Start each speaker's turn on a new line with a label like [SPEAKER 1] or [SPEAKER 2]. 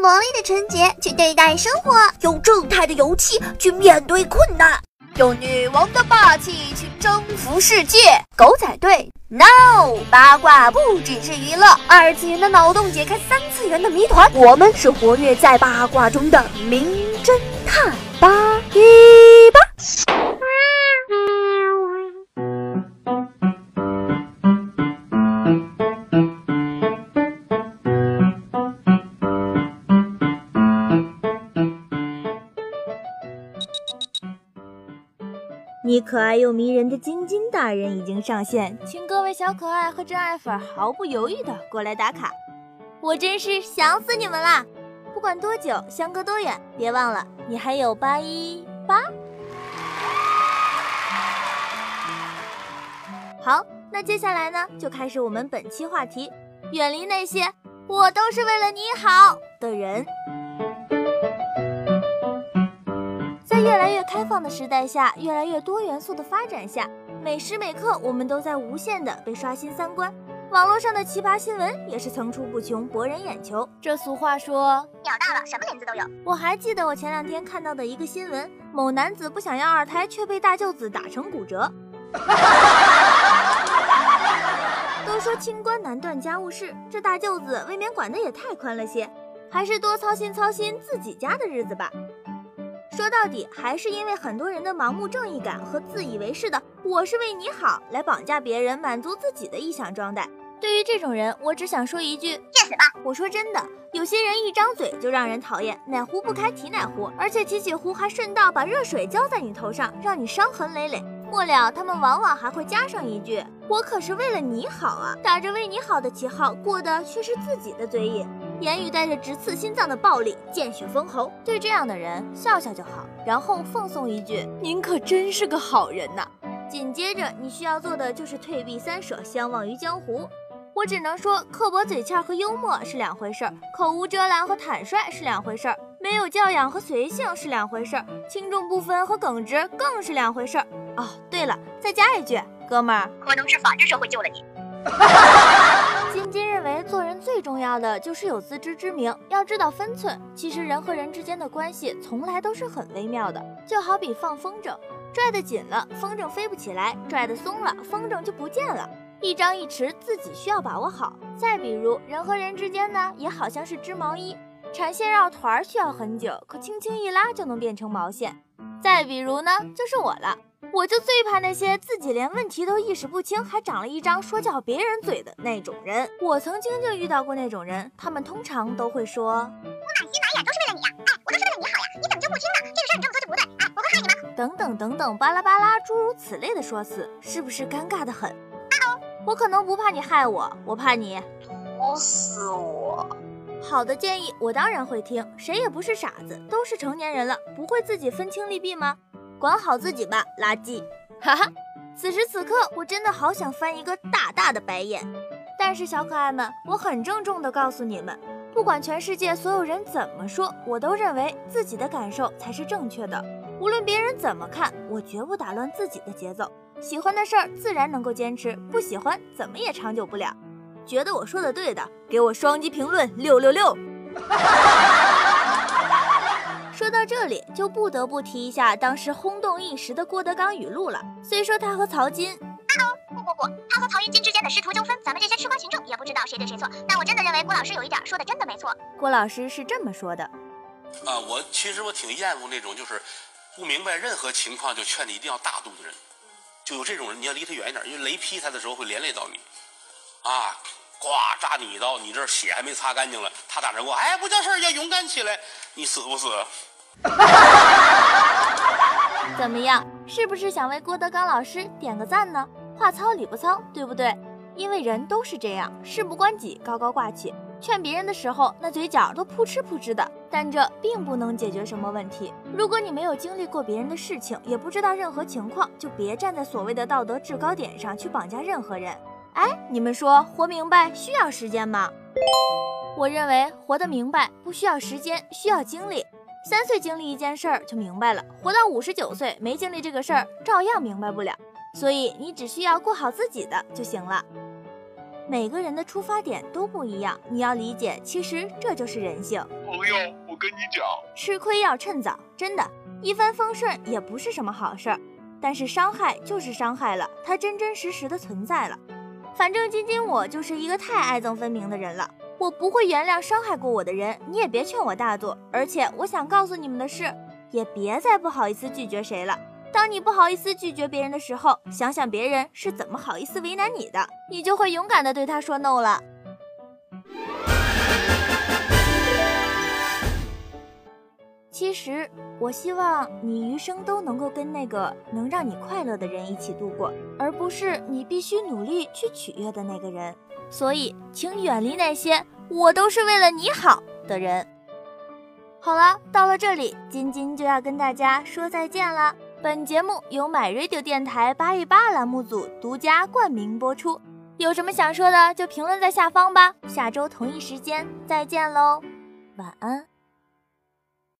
[SPEAKER 1] 魔力的纯洁去对待生活，
[SPEAKER 2] 用正太的勇气去面对困难，
[SPEAKER 3] 用女王的霸气去征服世界。
[SPEAKER 1] 狗仔队，no！八卦不只是娱乐，二次元的脑洞解开三次元的谜团，我们是活跃在八卦中的名侦探。
[SPEAKER 4] 你可爱又迷人的晶晶大人已经上线，请各位小可爱和真爱粉毫不犹豫的过来打卡。我真是想死你们啦！不管多久，相隔多远，别忘了你还有八一八。好，那接下来呢，就开始我们本期话题：远离那些我都是为了你好的人。越来越开放的时代下，越来越多元素的发展下，每时每刻我们都在无限的被刷新三观。网络上的奇葩新闻也是层出不穷，博人眼球。这俗话说，
[SPEAKER 5] 鸟大了，什么林子都有。
[SPEAKER 4] 我还记得我前两天看到的一个新闻，某男子不想要二胎，却被大舅子打成骨折。都说清官难断家务事，这大舅子未免管的也太宽了些，还是多操心操心自己家的日子吧。说到底，还是因为很多人的盲目正义感和自以为是的“我是为你好”来绑架别人，满足自己的臆想状态。对于这种人，我只想说一句：
[SPEAKER 5] 去死吧！
[SPEAKER 4] 我说真的，有些人一张嘴就让人讨厌，哪壶不开提哪壶，而且提起壶还顺道把热水浇在你头上，让你伤痕累累。末了，他们往往还会加上一句：“我可是为了你好啊！”打着为你好的旗号，过的却是自己的嘴瘾。言语带着直刺心脏的暴力，见血封喉。对这样的人，笑笑就好，然后奉送一句：“您可真是个好人呐。”紧接着，你需要做的就是退避三舍，相忘于江湖。我只能说，刻薄嘴欠和幽默是两回事儿，口无遮拦和坦率是两回事儿，没有教养和随性是两回事儿，轻重不分和耿直更是两回事儿。哦，对了，再加一句，哥们儿，
[SPEAKER 5] 可能是法治社会救了你。
[SPEAKER 4] 金认为，做人最重要的就是有自知之明，要知道分寸。其实人和人之间的关系从来都是很微妙的，就好比放风筝，拽得紧了，风筝飞不起来；拽得松了，风筝就不见了。一张一弛，自己需要把握好。再比如，人和人之间呢，也好像是织毛衣，缠线绕团需要很久，可轻轻一拉就能变成毛线。再比如呢，就是我了。我就最怕那些自己连问题都意识不清，还长了一张说教别人嘴的那种人。我曾经就遇到过那种人，他们通常都会说：“我
[SPEAKER 5] 满心满眼都是为了你呀，哎，我都是为了你好呀，你怎么就不听呢？这个事儿你这么做就不对，哎，我会害你吗？”
[SPEAKER 4] 等等等等，巴拉巴拉，诸如此类的说辞，是不是尴尬的很？啊我可能不怕你害我，我怕你
[SPEAKER 5] 毒死我。
[SPEAKER 4] 好的建议我当然会听，谁也不是傻子，都是成年人了，不会自己分清利弊吗？管好自己吧，垃圾！哈哈，此时此刻我真的好想翻一个大大的白眼。但是小可爱们，我很郑重的告诉你们，不管全世界所有人怎么说，我都认为自己的感受才是正确的。无论别人怎么看，我绝不打乱自己的节奏。喜欢的事儿自然能够坚持，不喜欢怎么也长久不了。觉得我说的对的，给我双击评论六六六。就不得不提一下当时轰动一时的郭德纲语录了。虽说他和曹金，
[SPEAKER 5] 啊哦，不不不，他和曹云金之间的师徒纠纷，咱们这些吃瓜群众也不知道谁对谁错。但我真的认为郭老师有一点说的真的没错。
[SPEAKER 4] 郭老师是这么说的：
[SPEAKER 6] 啊，我其实我挺厌恶那种就是不明白任何情况就劝你一定要大度的人，就有这种人，你要离他远一点，因为雷劈他的时候会连累到你。啊，呱扎你一刀，你这血还没擦干净了，他打那过，哎，不叫事儿，要勇敢起来，你死不死？
[SPEAKER 4] 怎么样？是不是想为郭德纲老师点个赞呢？话糙理不糙，对不对？因为人都是这样，事不关己，高高挂起。劝别人的时候，那嘴角都扑哧扑哧的，但这并不能解决什么问题。如果你没有经历过别人的事情，也不知道任何情况，就别站在所谓的道德制高点上去绑架任何人。哎，你们说活明白需要时间吗？我认为活得明白不需要时间，需要经历。三岁经历一件事儿就明白了，活到五十九岁没经历这个事儿，照样明白不了。所以你只需要过好自己的就行了。每个人的出发点都不一样，你要理解，其实这就是人性。
[SPEAKER 7] 朋友，我跟你讲，
[SPEAKER 4] 吃亏要趁早，真的，一帆风顺也不是什么好事儿。但是伤害就是伤害了，它真真实实的存在了。反正晶晶我就是一个太爱憎分明的人了，我不会原谅伤害过我的人，你也别劝我大度。而且我想告诉你们的是，也别再不好意思拒绝谁了。当你不好意思拒绝别人的时候，想想别人是怎么好意思为难你的，你就会勇敢的对他说 no 了。其实，我希望你余生都能够跟那个能让你快乐的人一起度过，而不是你必须努力去取悦的那个人。所以，请远离那些“我都是为了你好”的人。好了，到了这里，金金就要跟大家说再见了。本节目由 My Radio 电台八一八栏目组独家冠名播出，有什么想说的就评论在下方吧。下周同一时间再见喽，晚安。